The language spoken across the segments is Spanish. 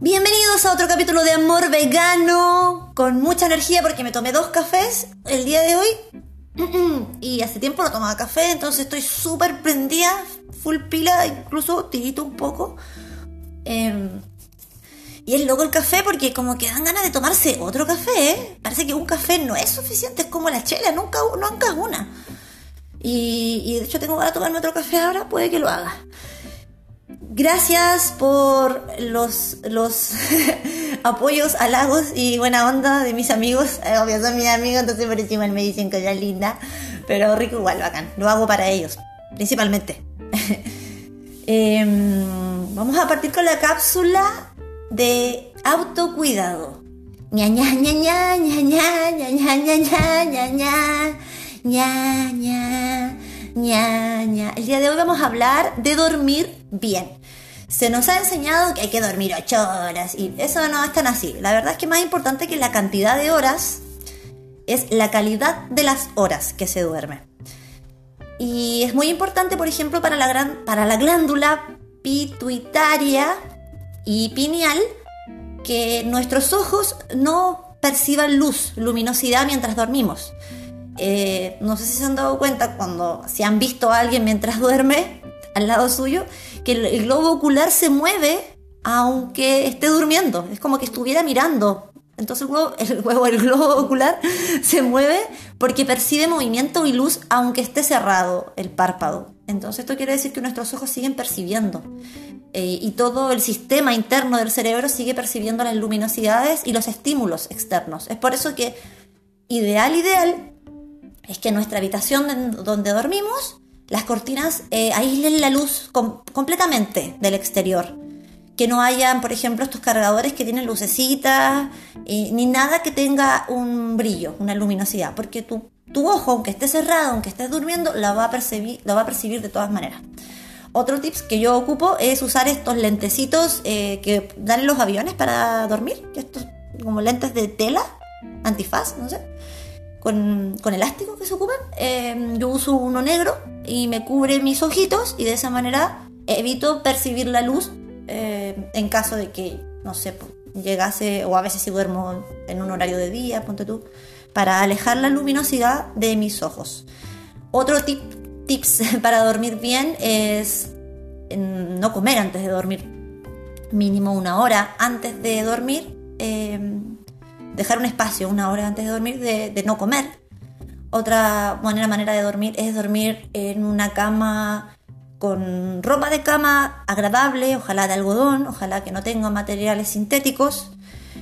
Bienvenidos a otro capítulo de Amor Vegano, con mucha energía porque me tomé dos cafés el día de hoy y hace tiempo no tomaba café, entonces estoy súper prendida, full pila, incluso tirito un poco. Em, y es loco el café porque como que dan ganas de tomarse otro café, ¿eh? Parece que un café no es suficiente, es como la chela, nunca, nunca una. Y, y de hecho tengo ganas de tomarme otro café ahora, puede que lo haga. Gracias por los, los apoyos, halagos y buena onda de mis amigos. Eh, obvio, son mis amigos, entonces por encima me dicen que es linda. Pero rico igual, bacán. Lo hago para ellos, principalmente. Em, vamos a partir con la cápsula de autocuidado. Ña ña ña ña ña ña ña ña ña ña ña ña ña ña ña. El día de hoy vamos a hablar de dormir bien. Se nos ha enseñado que hay que dormir 8 horas y eso no es tan así. La verdad es que más importante que la cantidad de horas es la calidad de las horas que se duerme. Y es muy importante, por ejemplo, para la, gran, para la glándula pituitaria y pineal que nuestros ojos no perciban luz, luminosidad mientras dormimos. Eh, no sé si se han dado cuenta cuando se han visto a alguien mientras duerme al lado suyo, que el, globo ocular se mueve aunque esté durmiendo. Es como que estuviera mirando. Entonces el globo, el, ocular se mueve porque percibe movimiento y luz aunque esté cerrado el párpado. Entonces esto quiere decir que nuestros ojos siguen percibiendo. Eh, y todo el sistema interno del cerebro sigue percibiendo las luminosidades y los estímulos externos. Es por eso que ideal, ideal, es que nuestra habitación donde dormimos las cortinas eh, aíslen la luz completamente del exterior. Que no hayan, por ejemplo, estos cargadores que tienen lucecitas, ni nada que tenga un brillo, una luminosidad, porque tu, tu ojo, aunque esté cerrado, aunque estés durmiendo, la va, a percibir, va a percibir de todas maneras. Otro tips que yo ocupo es usar estos lentecitos eh, que dan los aviones para dormir, estos como lentes de tela, antifaz, no sé con, elástico que se ocupan. Em, yo uso uno negro y me cubre mis ojitos y de esa manera evito percibir la luz em, en caso de que, no sé, llegase, o a veces si duermo en un horario de día, ponte tú, para alejar la luminosidad de mis ojos. Otro tip, tips para dormir bien es no comer antes de dormir, mínimo una hora antes de dormir. Em, dejar un espacio una hora antes de dormir de, no comer. Otra buena manera de dormir es dormir en una cama con ropa de cama agradable, ojalá de algodón, ojalá que no tenga materiales sintéticos.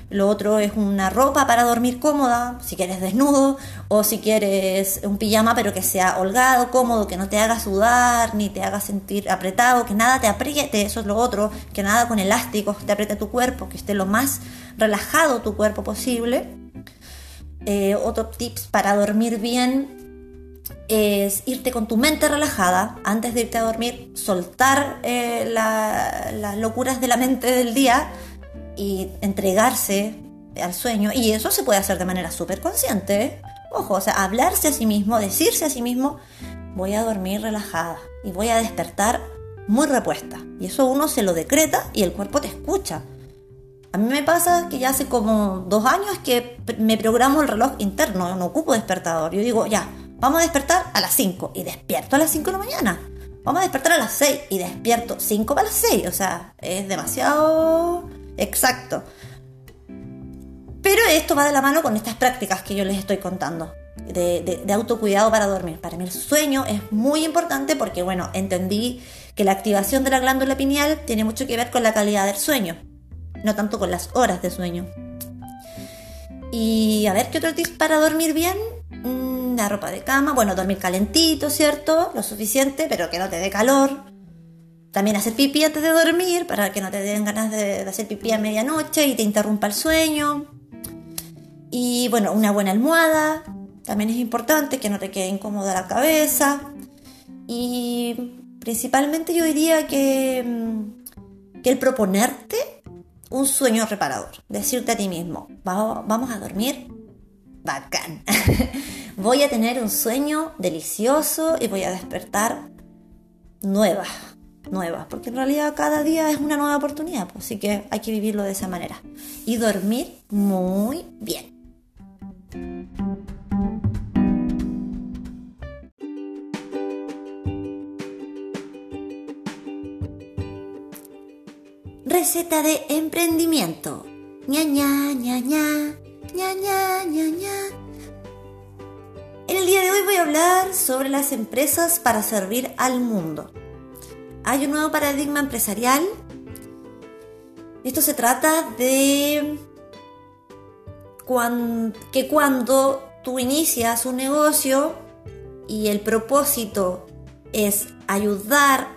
Lo otro es una ropa para dormir cómoda, si quieres desnudo, o si quieres un pijama pero que sea holgado, cómodo, que no te haga sudar, ni te haga sentir apretado, que nada te apriete, eso es lo otro, que nada con elásticos te apriete tu cuerpo, que esté lo más relajado tu cuerpo posible. Eh, otro tips para dormir bien es irte con tu mente relajada antes de irte a dormir, soltar eh, las locuras de la mente del día y entregarse al sueño. Y eso se puede hacer de manera súper consciente. Ojo, o sea, hablarse a sí mismo, decirse a sí mismo, voy a dormir relajada y voy a despertar muy repuesta. Y eso uno se lo decreta y el cuerpo te escucha. A mí me pasa que ya hace como dos años que me programo el reloj interno, no ocupo despertador. Yo digo, ya, vamos a despertar a las 5 y despierto a las 5 de la mañana. Vamos a despertar a las 6 y despierto 5 para las 6. O sea, es demasiado exacto. Pero esto va de la mano con estas prácticas que yo les estoy contando. De, de, autocuidado para dormir. Para mí el sueño es muy importante porque, bueno, entendí que la activación de la glándula pineal tiene mucho que ver con la calidad del sueño, no tanto con las horas de sueño. Y a ver, ¿qué otro tips para dormir bien? Mm, la ropa de cama, bueno, dormir calentito, ¿cierto? Lo suficiente, pero que no te dé calor. También hacer pipí antes de dormir para que no te den ganas de, hacer pipí a medianoche y te interrumpa el sueño. Y bueno, una buena almohada. También es importante que no te quede incómoda la cabeza. Y principalmente yo diría que, mm, que el proponerte un sueño reparador. Decirte a ti mismo, vamos a dormir. Bacán. voy a tener un sueño delicioso y voy a despertar nueva, nuevas, porque en realidad cada día es una nueva oportunidad, pues, así que hay que vivirlo de esa manera. Y dormir muy bien. De emprendimiento. ña ña ña ña, ña ña ña ña. En el día de hoy voy a hablar sobre las empresas para servir al mundo. Hay un nuevo paradigma empresarial. Esto se trata de que cuando tú inicias un negocio y el propósito es ayudar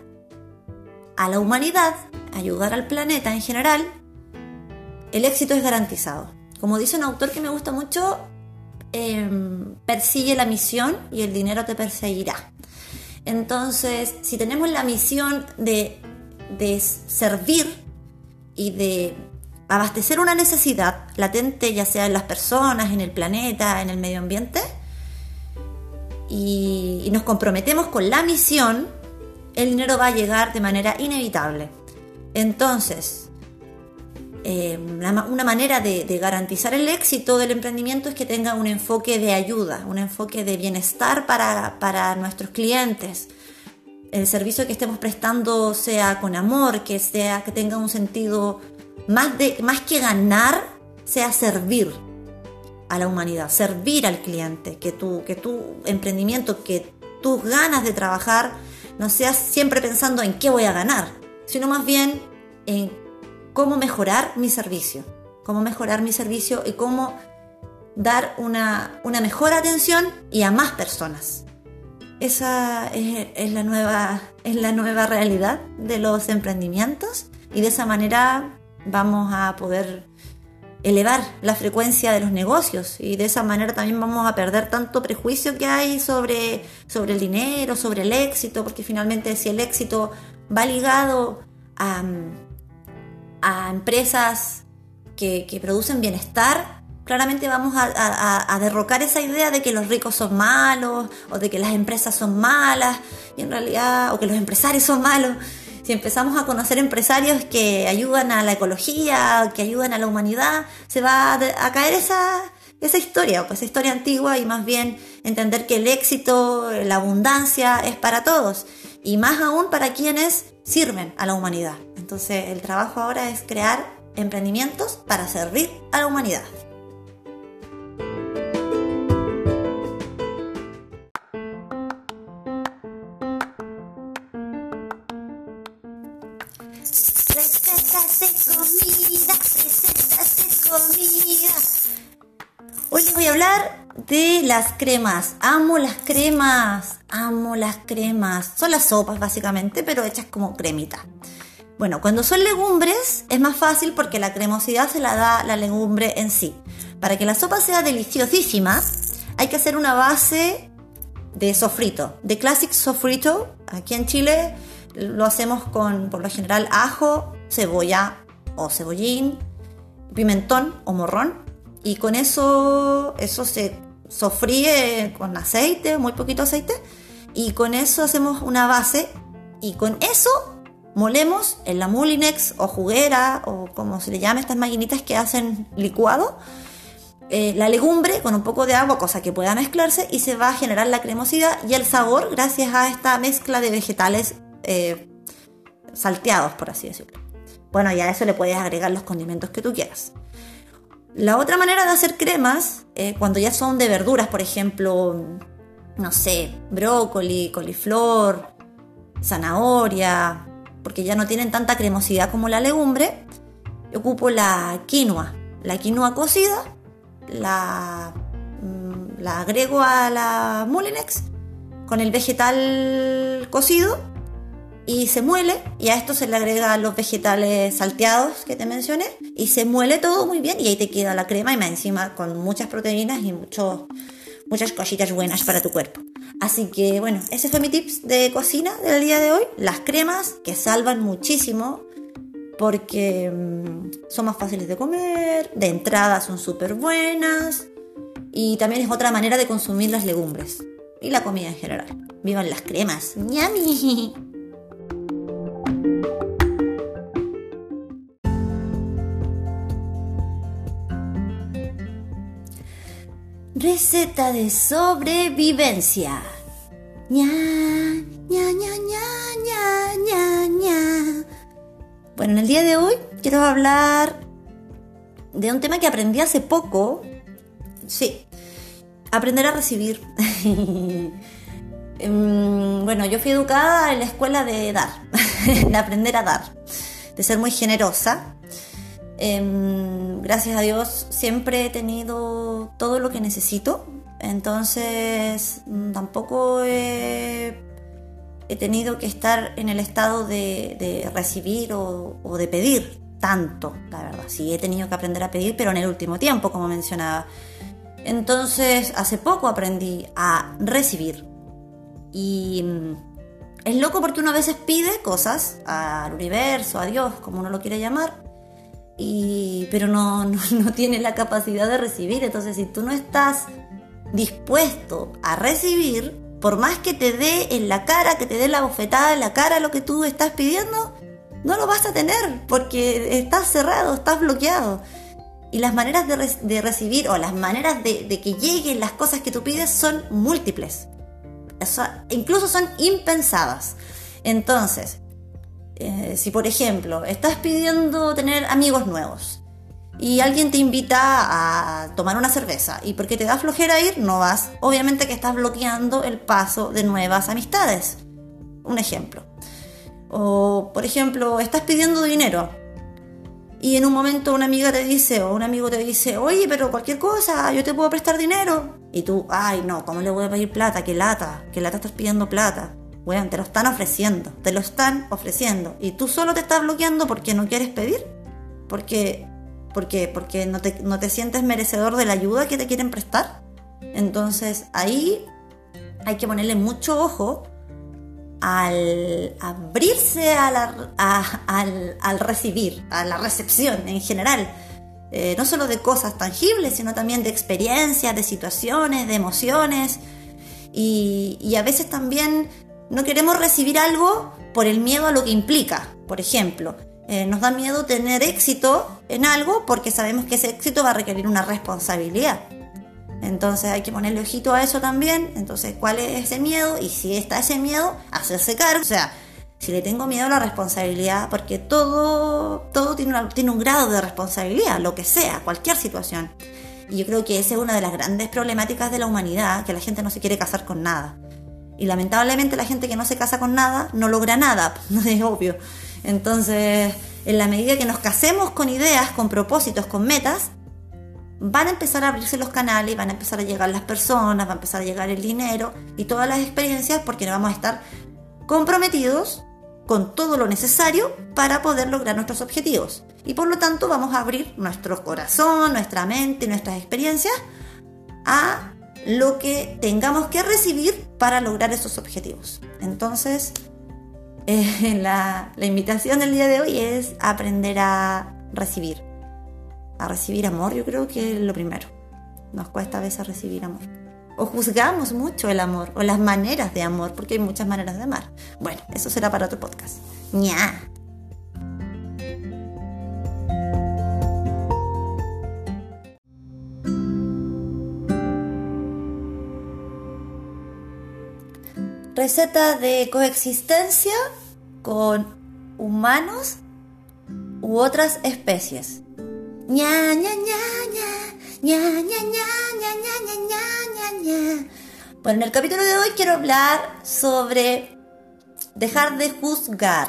a la humanidad, ayudar al planeta en general, el éxito es garantizado. Como dice un autor que me gusta mucho, em, persigue la misión y el dinero te perseguirá. Entonces, si tenemos la misión de, de servir y de abastecer una necesidad latente, ya sea en las personas, en el planeta, en el medio ambiente, y, y nos comprometemos con la misión, el dinero va a llegar de manera inevitable. Entonces, eh, una manera de, garantizar el éxito del emprendimiento es que tenga un enfoque de ayuda, un enfoque de bienestar para, nuestros clientes. El servicio que estemos prestando sea con amor, que, sea, que tenga un sentido más, de, más que ganar, sea servir a la humanidad, servir al cliente, que tu, que tu emprendimiento, que tus ganas de trabajar no seas siempre pensando en qué voy a ganar, sino más bien en cómo mejorar mi servicio, cómo mejorar mi servicio y cómo dar una, mejor atención y a más personas. Esa es, la nueva, es la nueva realidad de los emprendimientos y de esa manera vamos a poder elevar la frecuencia de los negocios y de esa manera también vamos a perder tanto prejuicio que hay sobre, sobre el dinero, sobre el éxito, porque finalmente si el éxito va ligado a, a empresas que, producen bienestar, claramente vamos a, derrocar esa idea de que los ricos son malos o de que las empresas son malas y en realidad o que los empresarios son malos. Si empezamos a conocer empresarios que ayudan a la ecología, que ayudan a la humanidad, se va a, caer esa, esa historia, pues esa historia antigua y más bien entender que el éxito, la abundancia es para todos y más aún para quienes sirven a la humanidad. Entonces el trabajo ahora es crear emprendimientos para servir a la humanidad. Hoy les voy a hablar de las cremas. Amo las cremas, amo las cremas. Son las sopas básicamente, pero hechas como cremita. Bueno, cuando son legumbres es más fácil porque la cremosidad se la da la legumbre en sí. Para que la sopa sea deliciosísima, hay que hacer una base de sofrito, de classic sofrito. Aquí en Chile lo hacemos con, por lo general, ajo, cebolla o cebollín, pimentón o morrón. Y con eso, eso se sofríe con aceite, muy poquito aceite. Y con eso hacemos una base. Y con eso molemos en la Mulinex o juguera o como se le llama estas maquinitas que hacen licuado, eh, la legumbre con un poco de agua, cosa que pueda mezclarse y se va a generar la cremosidad y el sabor gracias a esta mezcla de vegetales eh, salteados, por así decirlo. Bueno, y a eso le puedes agregar los condimentos que tú quieras. La otra manera de hacer cremas, eh, cuando ya son de verduras, por ejemplo, no sé, brócoli, coliflor, zanahoria, porque ya no tienen tanta cremosidad como la legumbre, ocupo la quinoa. La quinoa cocida, la, mm, la agrego a la Mulinex con el vegetal cocido y se muele y a esto se le agrega los vegetales salteados que te mencioné y se muele todo muy bien y ahí te queda la crema y más encima con muchas proteínas y muchos muchas cositas buenas para tu cuerpo. Así que bueno, ese fue mi tips de cocina del día de hoy. Las cremas que salvan muchísimo porque mm, son más fáciles de comer, de entrada son súper buenas y también es otra manera de consumir las legumbres y la comida en general. ¡Vivan las cremas! ¡Ñami! Receta de sobrevivencia. Ña, ña, ña, ña, ña, ña, Bueno, en el día de hoy quiero hablar de un tema que aprendí hace poco. Sí, aprender a recibir. Em, bueno, yo fui educada en la escuela de dar, de aprender a dar, de ser muy generosa. Em, gracias a Dios siempre he tenido todo lo que necesito, entonces mm, tampoco he, tenido que estar en el estado de, recibir o, o, de pedir tanto, la verdad. Sí he tenido que aprender a pedir, pero en el último tiempo, como mencionaba. Entonces, hace poco aprendí a recibir. Y mm, es loco porque uno a veces pide cosas al universo, a Dios, como uno lo quiere llamar, y, pero no, no, tiene la capacidad de recibir. Entonces, si tú no estás dispuesto a recibir, por más que te dé en la cara, que te dé la bofetada en la cara lo que tú estás pidiendo, no lo vas a tener porque estás cerrado, estás bloqueado. Y las maneras de, recibir o las maneras de, que lleguen las cosas que tú pides son múltiples. Incluso son impensadas. Entonces, eh, si por ejemplo estás pidiendo tener amigos nuevos y alguien te invita a tomar una cerveza y porque te da flojera ir, no vas, obviamente que estás bloqueando el paso de nuevas amistades. Un ejemplo. O por ejemplo, estás pidiendo dinero y en un momento una amiga te dice o un amigo te dice, oye, pero cualquier cosa, yo te puedo prestar dinero. Y tú, ay, no, ¿cómo le voy a pedir plata? ¿Qué lata? ¿Qué lata estás pidiendo plata? Bueno, te lo están ofreciendo, te lo están ofreciendo. Y tú solo te estás bloqueando porque no quieres pedir. Porque, porque, porque no, te, no te sientes merecedor de la ayuda que te quieren prestar. Entonces ahí hay que ponerle mucho ojo al abrirse al, recibir, a la recepción en general, eh, no solo de cosas tangibles, sino también de experiencias, de situaciones, de emociones, y, a veces también no queremos recibir algo por el miedo a lo que implica. Por ejemplo, eh, nos da miedo tener éxito en algo porque sabemos que ese éxito va a requerir una responsabilidad. Entonces hay que ponerle ojito a eso también. Entonces, ¿cuál es ese miedo? Y si está ese miedo, hacerse cargo. O sea, si le tengo miedo a la responsabilidad, porque todo, todo tiene, tiene un grado de responsabilidad, lo que sea, cualquier situación. Y yo creo que esa es una de las grandes problemáticas de la humanidad, que la gente no se quiere casar con nada. Y lamentablemente la gente que no se casa con nada no logra nada, es obvio. Entonces, en la medida que nos casemos con ideas, con propósitos, con metas, van a empezar a abrirse los canales, van a empezar a llegar las personas, va a empezar a llegar el dinero y todas las experiencias porque vamos a estar comprometidos con todo lo necesario para poder lograr nuestros objetivos. Y por lo tanto vamos a abrir nuestro corazón, nuestra mente, nuestras experiencias a lo que tengamos que recibir para lograr esos objetivos. Entonces, eh, la invitación del día de hoy es aprender a recibir a recibir amor, yo creo que es lo primero. Nos cuesta a veces recibir amor. O juzgamos mucho el amor, o las maneras de amor, porque hay muchas maneras de amar. Bueno, eso será para otro podcast. ¡Nya! Receta de coexistencia con humanos u otras especies ña, ña, ña, ña, ña, ña, ña, ña, ña, ña, ña, Bueno, en el capítulo de hoy quiero hablar sobre dejar de juzgar.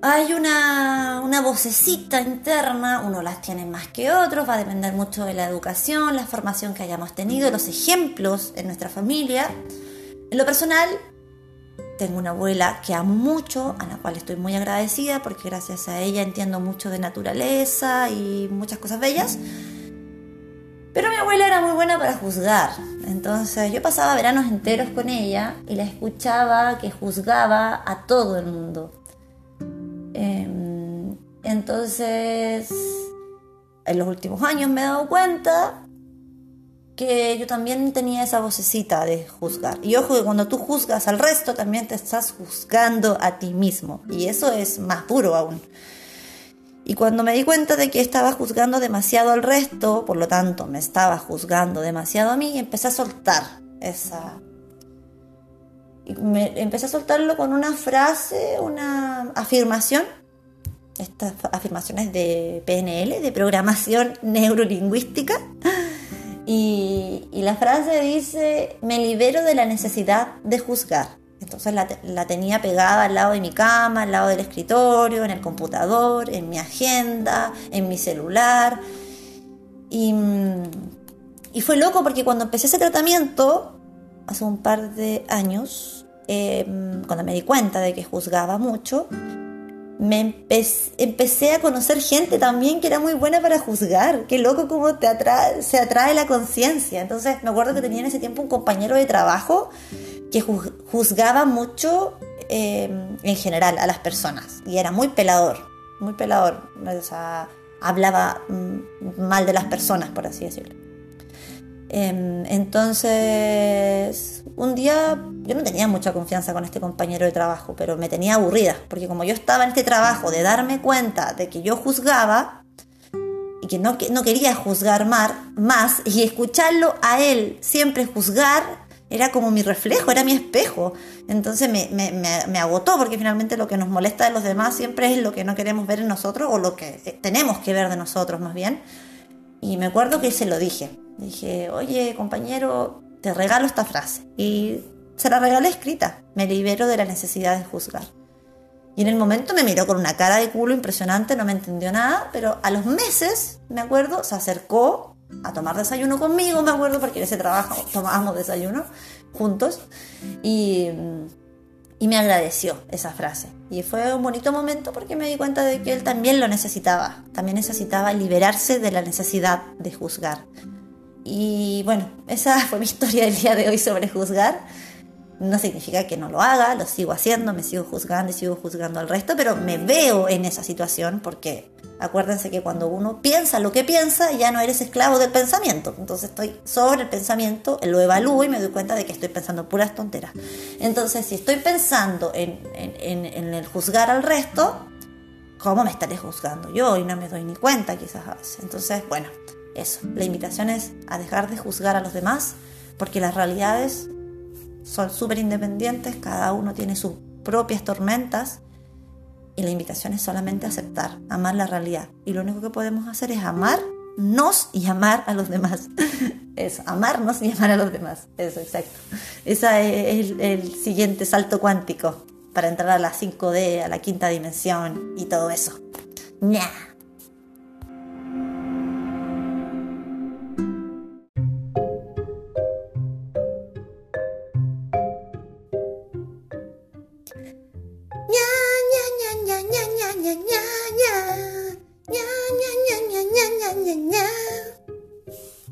Hay una, una vocecita interna, uno las tiene más que otros, va a depender mucho de la educación, la formación que hayamos tenido, los ejemplos en nuestra familia. En lo personal, tengo una abuela que amo mucho, a la cual estoy muy agradecida porque gracias a ella entiendo mucho de naturaleza y muchas cosas bellas. Pero mi abuela era muy buena para juzgar. Entonces yo pasaba veranos enteros con ella y la escuchaba que juzgaba a todo el mundo. Em, entonces, en los últimos años me he dado cuenta que yo también tenía esa vocecita de juzgar. Y ojo que cuando tú juzgas al resto, también te estás juzgando a ti mismo. Y eso es más duro aún. Y cuando me di cuenta de que estaba juzgando demasiado al resto, por lo tanto me estaba juzgando demasiado a mí, empecé a soltar esa... Y empecé a soltarlo con una frase, una afirmación. Estas afirmaciones de PNL, de programación neurolingüística y, la frase dice, me libero de la necesidad de juzgar. Entonces la, tenía pegada al lado de mi cama, al lado del escritorio, en el computador, en mi agenda, en mi celular. Y, fue loco porque cuando empecé ese tratamiento, hace un par de años, em, cuando me di cuenta de que juzgaba mucho, me empecé, a conocer gente también que era muy buena para juzgar. Qué loco cómo te atrae, se atrae la conciencia. Entonces me acuerdo que tenía en ese tiempo un compañero de trabajo que juzgaba mucho em, en general a las personas y era muy pelador, muy pelador. O sea, hablaba mm, mal de las personas, por así decirlo. Em, entonces, un día yo no tenía mucha confianza con este compañero de trabajo, pero me tenía aburrida, porque como yo estaba en este trabajo de darme cuenta de que yo juzgaba y que no, no quería juzgar más, y escucharlo a él siempre juzgar, era como mi reflejo, era mi espejo. Entonces me, me, agotó porque finalmente lo que nos molesta de los demás siempre es lo que no queremos ver en nosotros o lo que eh, tenemos que ver de nosotros más bien. Y me acuerdo que se lo dije. Dije, oye compañero, te regalo esta frase. Y se la regalé escrita. Me libero de la necesidad de juzgar. Y en el momento me miró con una cara de culo impresionante, no me entendió nada, pero a los meses, me acuerdo, se acercó a tomar desayuno conmigo, me acuerdo, porque en ese trabajo tomábamos desayuno juntos, y, y me agradeció esa frase. Y fue un bonito momento porque me di cuenta de que él también lo necesitaba, también necesitaba liberarse de la necesidad de juzgar. Y bueno, esa fue mi historia del día de hoy sobre juzgar. No significa que no lo haga, lo sigo haciendo, me sigo juzgando y sigo juzgando al resto, pero me veo en esa situación porque acuérdense que cuando uno piensa lo que piensa, ya no eres esclavo del pensamiento. Entonces estoy sobre el pensamiento, lo evalúo y me doy cuenta de que estoy pensando puras tonteras. Entonces, si estoy pensando en, en el juzgar al resto, ¿cómo me estaré juzgando yo? Y no me doy ni cuenta quizás a veces. Entonces, bueno, eso. La invitación es a dejar de juzgar a los demás porque las realidades son súper independientes, cada uno tiene sus propias tormentas y la invitación es solamente aceptar, amar la realidad. Y lo único que podemos hacer es amarnos y amar a los demás. Eso, amarnos y amar a los demás. Eso, exacto. Ese es el, siguiente salto cuántico para entrar a la 5D, a la quinta dimensión y todo eso.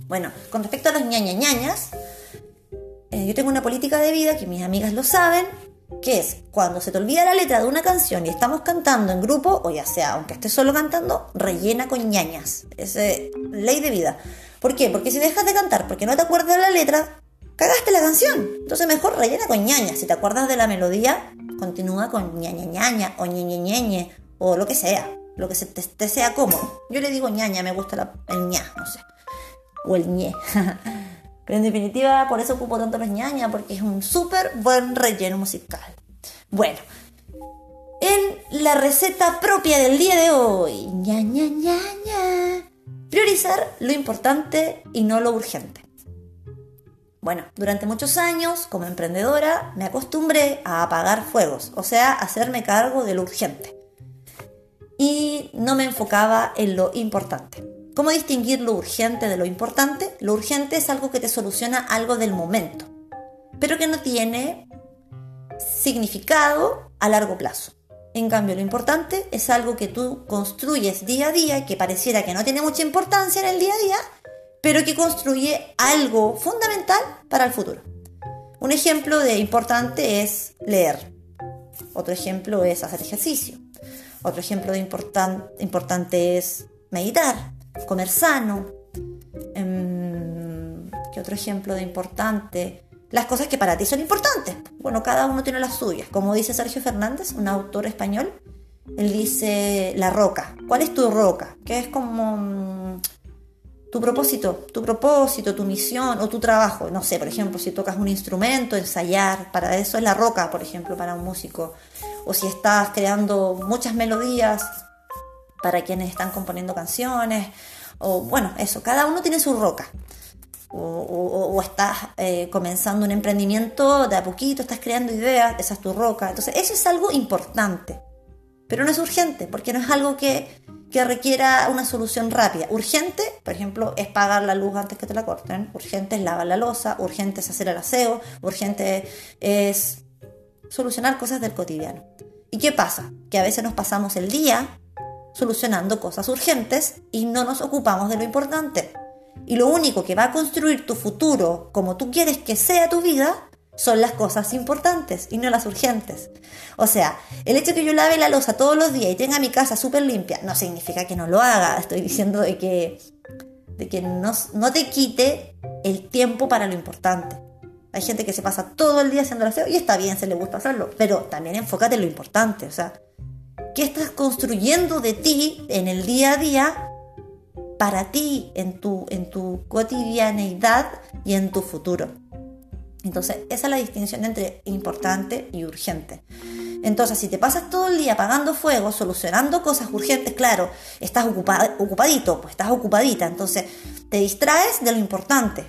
Bueno, con respecto a los ñaña ñañas, eh, yo tengo una política de vida que mis amigas lo saben, que es cuando se te olvida la letra de una canción y estamos cantando en grupo, o ya sea, aunque estés solo cantando, rellena con ñañas. Es ley de vida. ¿Por qué? Porque si dejas de cantar porque no te acuerdas de la letra, cagaste la canción. Entonces mejor rellena con ñañas. Si te acuerdas de la melodía, continúa con ñaña ñaña o ñeñe ñeñe o lo que sea. Lo que se te, sea cómodo. Yo le digo ñaña, me gusta la, el ña, no sé o el ñe. Pero en definitiva, por eso ocupo tanto los ñaña, porque es un súper buen relleno musical. Bueno, en la receta propia del día de hoy, ña, ña, ña, ña, priorizar lo importante y no lo urgente. Bueno, durante muchos años, como emprendedora, me acostumbré a apagar fuegos, o sea, hacerme cargo de lo urgente. Y no me enfocaba en lo importante. ¿Cómo distinguir lo urgente de lo importante? Lo urgente es algo que te soluciona algo del momento, pero que no tiene significado a largo plazo. En cambio, lo importante es algo que tú construyes día a día que pareciera que no tiene mucha importancia en el día a día, pero que construye algo fundamental para el futuro. Un ejemplo de importante es leer. Otro ejemplo es hacer ejercicio. Otro ejemplo de importante es meditar comer sano. Em, ¿Qué otro ejemplo de importante? Las cosas que para ti son importantes. Bueno, cada uno tiene las suyas. Como dice Sergio Fernández, un autor español, él dice la roca. ¿Cuál es tu roca? Que es como mm, tu propósito, tu propósito, tu misión o tu trabajo. No sé, por ejemplo, si tocas un instrumento, ensayar, para eso es la roca, por ejemplo, para un músico. O si estás creando muchas melodías para quienes están componiendo canciones. O bueno, eso, cada uno tiene su roca. O, estás eh, comenzando un emprendimiento de a poquito, estás creando ideas, esa es tu roca. Entonces, eso es algo importante, pero no es urgente, porque no es algo que que requiera una solución rápida. Urgente, por ejemplo, es pagar la luz antes que te la corten. Urgente es lavar la losa. Urgente es hacer el aseo. Urgente es solucionar cosas del cotidiano. ¿Y qué pasa? Que a veces nos pasamos el día solucionando cosas urgentes y no nos ocupamos de lo importante. Y lo único que va a construir tu futuro como tú quieres que sea tu vida son las cosas importantes y no las urgentes. O sea, el hecho de que yo lave la losa todos los días y tenga mi casa súper limpia no significa que no lo haga. Estoy diciendo de que, de que no, no te quite el tiempo para lo importante. Hay gente que se pasa todo el día haciendo el aseo y está bien, se le gusta hacerlo, pero también enfócate en lo importante. O sea, ¿qué estás construyendo de ti en el día a día para ti, en tu, en tu cotidianeidad y en tu futuro? Entonces, esa es la distinción entre importante y urgente. Entonces, si te pasas todo el día apagando fuego, solucionando cosas urgentes, claro, estás ocupadito, pues estás ocupadita, entonces te distraes de lo importante.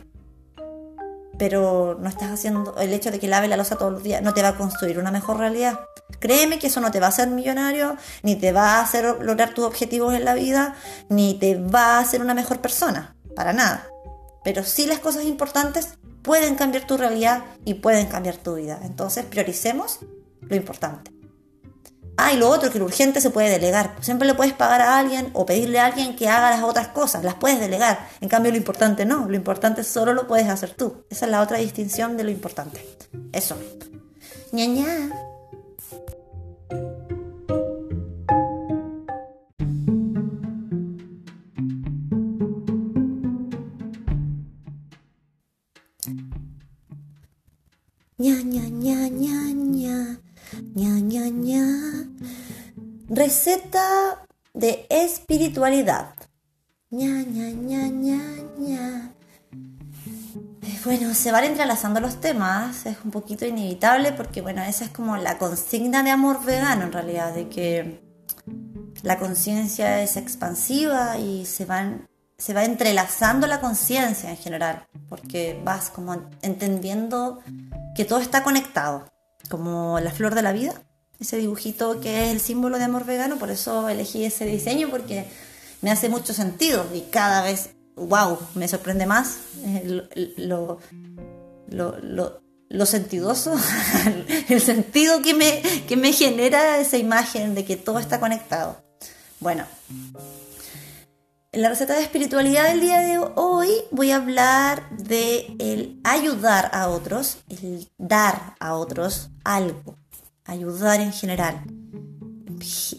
Pero no estás haciendo el hecho de que lave la losa todos los días, no te va a construir una mejor realidad. Créeme que eso no te va a hacer millonario, ni te va a hacer lograr tus objetivos en la vida, ni te va a hacer una mejor persona, para nada. Pero sí las cosas importantes pueden cambiar tu realidad y pueden cambiar tu vida. Entonces prioricemos lo importante. Ah, y lo otro, que lo urgente se puede delegar. Siempre le puedes pagar a alguien o pedirle a alguien que haga las otras cosas, las puedes delegar. En cambio, lo importante no, lo importante solo lo puedes hacer tú. Esa es la otra distinción de lo importante. Eso. ña ña. Ña, ña, ña, ña, ña, ña, ña, ña. Receta de espiritualidad. ña, ña, ña, ña, ña. Eh, bueno, se van entrelazando los temas, es un poquito inevitable porque, bueno, esa es como la consigna de amor vegano en realidad, de que la conciencia es expansiva y se van se va entrelazando la conciencia en general, porque vas como entendiendo que todo está conectado, como la flor de la vida, ese dibujito que es el símbolo de amor vegano, por eso elegí ese diseño porque me hace mucho sentido y cada vez, wow, me sorprende más eh, lo, lo, sentidoso, el sentido que me, que me genera esa imagen de que todo está conectado. Bueno, en la receta de espiritualidad del día de hoy voy a hablar de ayudar a otros, el dar a otros algo, ayudar en general.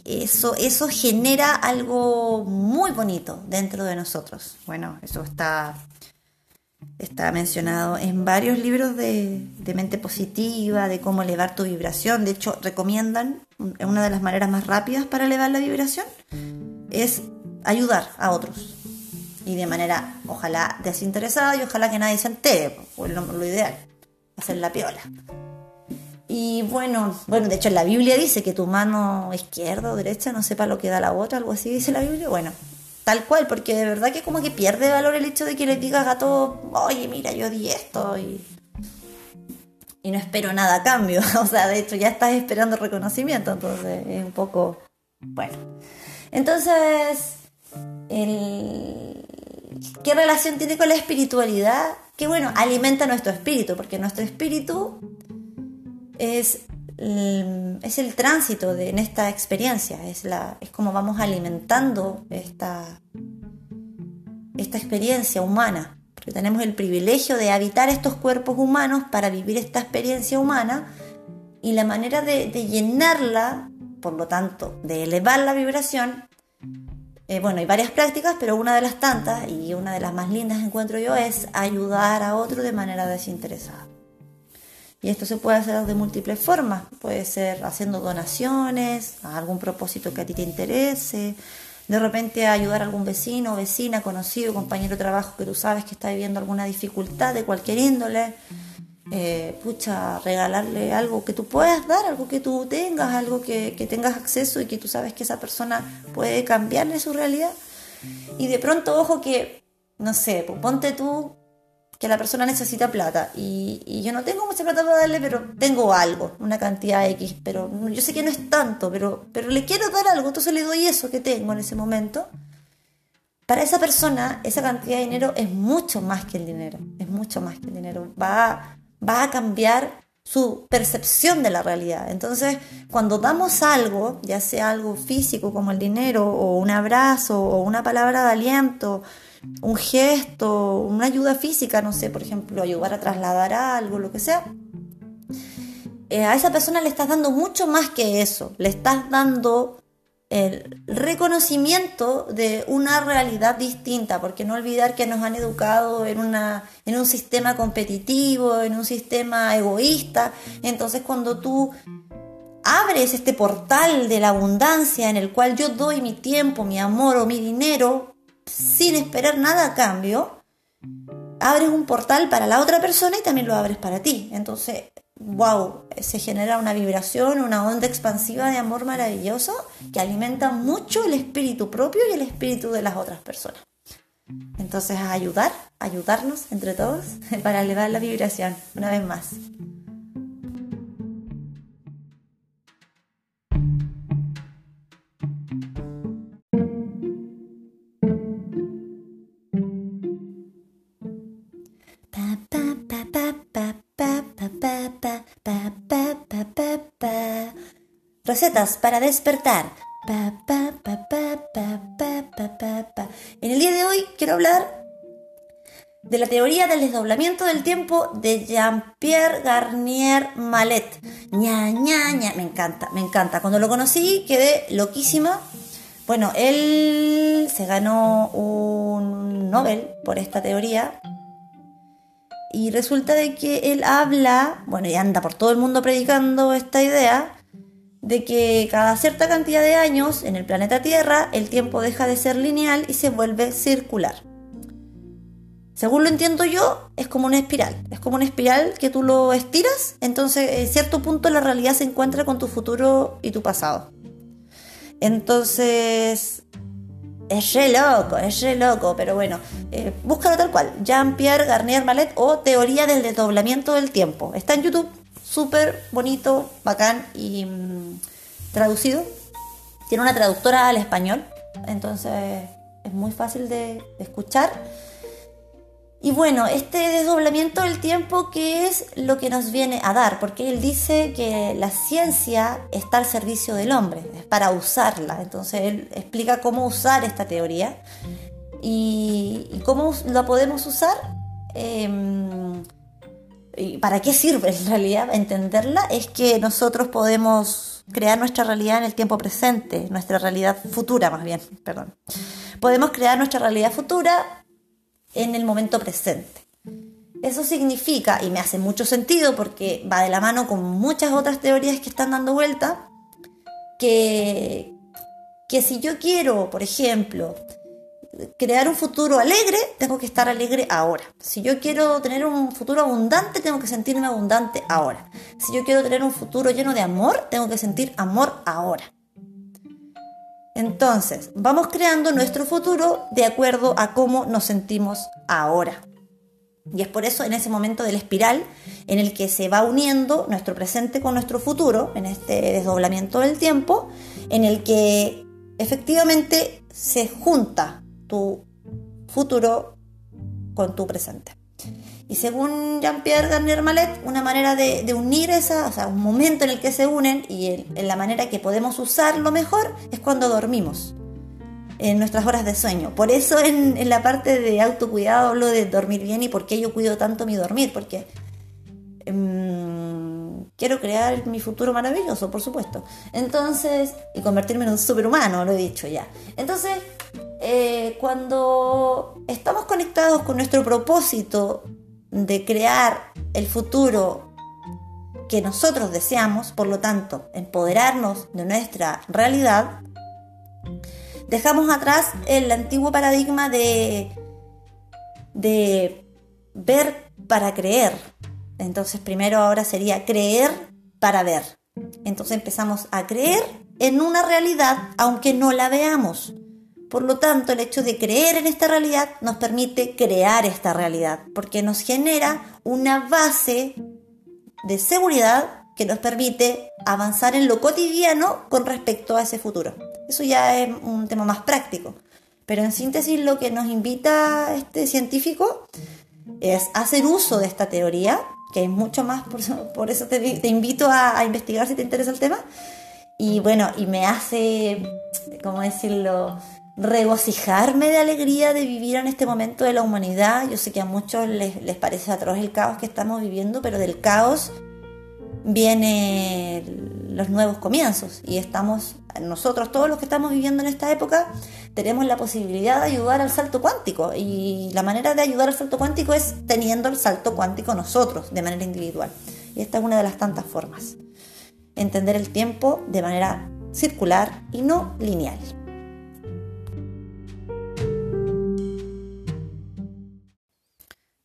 Eso, eso genera algo muy bonito dentro de nosotros. Bueno, eso está, está mencionado en varios libros de, de mente positiva, de cómo elevar tu vibración. De hecho, recomiendan una de las maneras más rápidas para elevar la vibración es ayudar a otros. Y de manera, ojalá, desinteresada y ojalá que nadie se entere, pues lo, lo ideal, hacer la piola. Y bueno, bueno, de hecho la Biblia dice que tu mano izquierda o derecha no sepa lo que da la otra, algo así dice la Biblia. Bueno, tal cual, porque de verdad que como que pierde valor el hecho de que le digas a todos, oye, mira, yo di esto y, y no espero nada a cambio. O sea, de hecho ya estás esperando reconocimiento, entonces es un poco, bueno. Entonces, ¿Qué relación tiene con la espiritualidad? Que bueno, alimenta nuestro espíritu, porque nuestro espíritu es, es el tránsito de, en esta experiencia, es, la, es como vamos alimentando esta, esta experiencia humana, porque tenemos el privilegio de habitar estos cuerpos humanos para vivir esta experiencia humana y la manera de llenarla, por lo tanto, de elevar la vibración, Eh, bueno, hay varias prácticas, pero una de las tantas y una de las más lindas encuentro yo es ayudar a otro de manera desinteresada. Y esto se puede hacer de múltiples formas. Puede ser haciendo donaciones a algún propósito que a ti te interese. De repente ayudar a algún vecino, vecina, conocido, compañero de trabajo que tú sabes que está viviendo alguna dificultad de cualquier índole. Eh, pucha, regalarle algo que tú puedas dar, algo que tú tengas, algo que, que tengas acceso y que tú sabes que esa persona puede cambiarle su realidad. Y de pronto, ojo que, no sé, pues ponte tú que la persona necesita plata y, yo no tengo mucha plata para darle, pero tengo algo, una cantidad X, pero yo sé que no es tanto, pero, pero le quiero dar algo, entonces le doy eso que tengo en ese momento. Para esa persona, esa cantidad de dinero es mucho más que el dinero, es mucho más que el dinero. Va, va a cambiar su percepción de la realidad. Entonces, cuando damos algo, ya sea algo físico como el dinero, o un abrazo, o una palabra de aliento, un gesto, una ayuda física, no sé, por ejemplo, ayudar a trasladar algo, lo que sea, eh, a esa persona le estás dando mucho más que eso, le estás dando el reconocimiento de una realidad distinta, porque no olvidar que nos han educado en, una, en un sistema competitivo, en un sistema egoísta, entonces cuando tú abres este portal de la abundancia en el cual yo doy mi tiempo, mi amor o mi dinero, sin esperar nada a cambio, abres un portal para la otra persona y también lo abres para ti. Entonces, wow, se genera una vibración, una onda expansiva de amor maravilloso que alimenta mucho el espíritu propio y el espíritu de las otras personas. Entonces, a ayudar, ayudarnos entre todos para elevar la vibración, una vez más. Recetas para despertar. En el día de hoy quiero hablar de la teoría del desdoblamiento del tiempo de Jean-Pierre Garnier Mallet. Ña, ña, ña. Me encanta, me encanta. Cuando lo conocí quedé loquísima. Bueno, él se ganó un Nobel por esta teoría y resulta de que él habla, bueno, y anda por todo el mundo predicando esta idea, de que cada cierta cantidad de años en el planeta Tierra el tiempo deja de ser lineal y se vuelve circular. Según lo entiendo yo, es como una espiral. Es como una espiral que tú lo estiras, entonces en cierto punto la realidad se encuentra con tu futuro y tu pasado. Entonces, es re loco, es re loco, pero bueno, eh, búscalo tal cual. Jean-Pierre Garnier Mallet o Teoría del Desdoblamiento del Tiempo. Está en YouTube, súper bonito, bacán y mm, traducido. Tiene una traductora al español, entonces es muy fácil de escuchar. Y bueno, este desdoblamiento del tiempo, ¿qué es lo que nos viene a dar? Porque él dice que la ciencia está al servicio del hombre, es para usarla. Entonces él explica cómo usar esta teoría y, cómo la podemos usar. Em, para qué sirve en realidad entenderla es que nosotros podemos crear nuestra realidad en el tiempo presente, nuestra realidad futura más bien, perdón. Podemos crear nuestra realidad futura en el momento presente. Eso significa, y me hace mucho sentido porque va de la mano con muchas otras teorías que están dando vuelta, que, que si yo quiero, por ejemplo, crear un futuro alegre, tengo que estar alegre ahora. Si yo quiero tener un futuro abundante, tengo que sentirme abundante ahora. Si yo quiero tener un futuro lleno de amor, tengo que sentir amor ahora. Entonces, vamos creando nuestro futuro de acuerdo a cómo nos sentimos ahora. Y es por eso en ese momento del espiral en el que se va uniendo nuestro presente con nuestro futuro, en este desdoblamiento del tiempo, en el que efectivamente se junta tu futuro con tu presente. Y según Jean-Pierre Garnier Mallet, una manera de, unir esa, o sea, un momento en el que se unen y en, la manera que podemos usarlo mejor es cuando dormimos, en nuestras horas de sueño. Por eso en, la parte de autocuidado hablo de dormir bien y por qué yo cuido tanto mi dormir, porque em, quiero crear mi futuro maravilloso, por supuesto. Entonces, y convertirme en un superhumano, lo he dicho ya. Entonces, eh, cuando estamos conectados con nuestro propósito de crear el futuro que nosotros deseamos, por lo tanto, empoderarnos de nuestra realidad, dejamos atrás el antiguo paradigma de, de ver para creer. Entonces, primero ahora sería creer para ver. Entonces empezamos a creer en una realidad aunque no la veamos. Por lo tanto, el hecho de creer en esta realidad nos permite crear esta realidad, porque nos genera una base de seguridad que nos permite avanzar en lo cotidiano con respecto a ese futuro. Eso ya es un tema más práctico. Pero en síntesis lo que nos invita este científico es hacer uso de esta teoría, que es mucho más, por eso, te, invito a, a investigar si te interesa el tema. Y bueno, y me hace, ¿cómo decirlo? regocijarme de alegría de vivir en este momento de la humanidad. Yo sé que a muchos les, les parece atroz el caos que estamos viviendo, pero del caos vienen los nuevos comienzos y estamos nosotros todos los que estamos viviendo en esta época tenemos la posibilidad de ayudar al salto cuántico y la manera de ayudar al salto cuántico es teniendo el salto cuántico nosotros de manera individual. Y esta es una de las tantas formas. Entender el tiempo de manera circular y no lineal.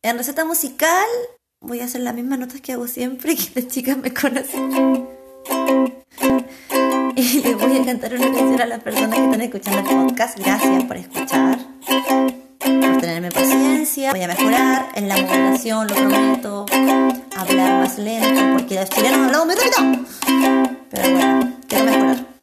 En receta musical voy a hacer las mismas notas que hago siempre, que las chicas me conocen. Y les voy a cantar una canción a las personas que están escuchando el podcast. Gracias por escuchar, por tenerme paciencia. Voy a mejorar en la modulación, lo prometo. Hablar más lento, porque los chilenos hablamos muy rápido. Pero bueno, quiero mejorar.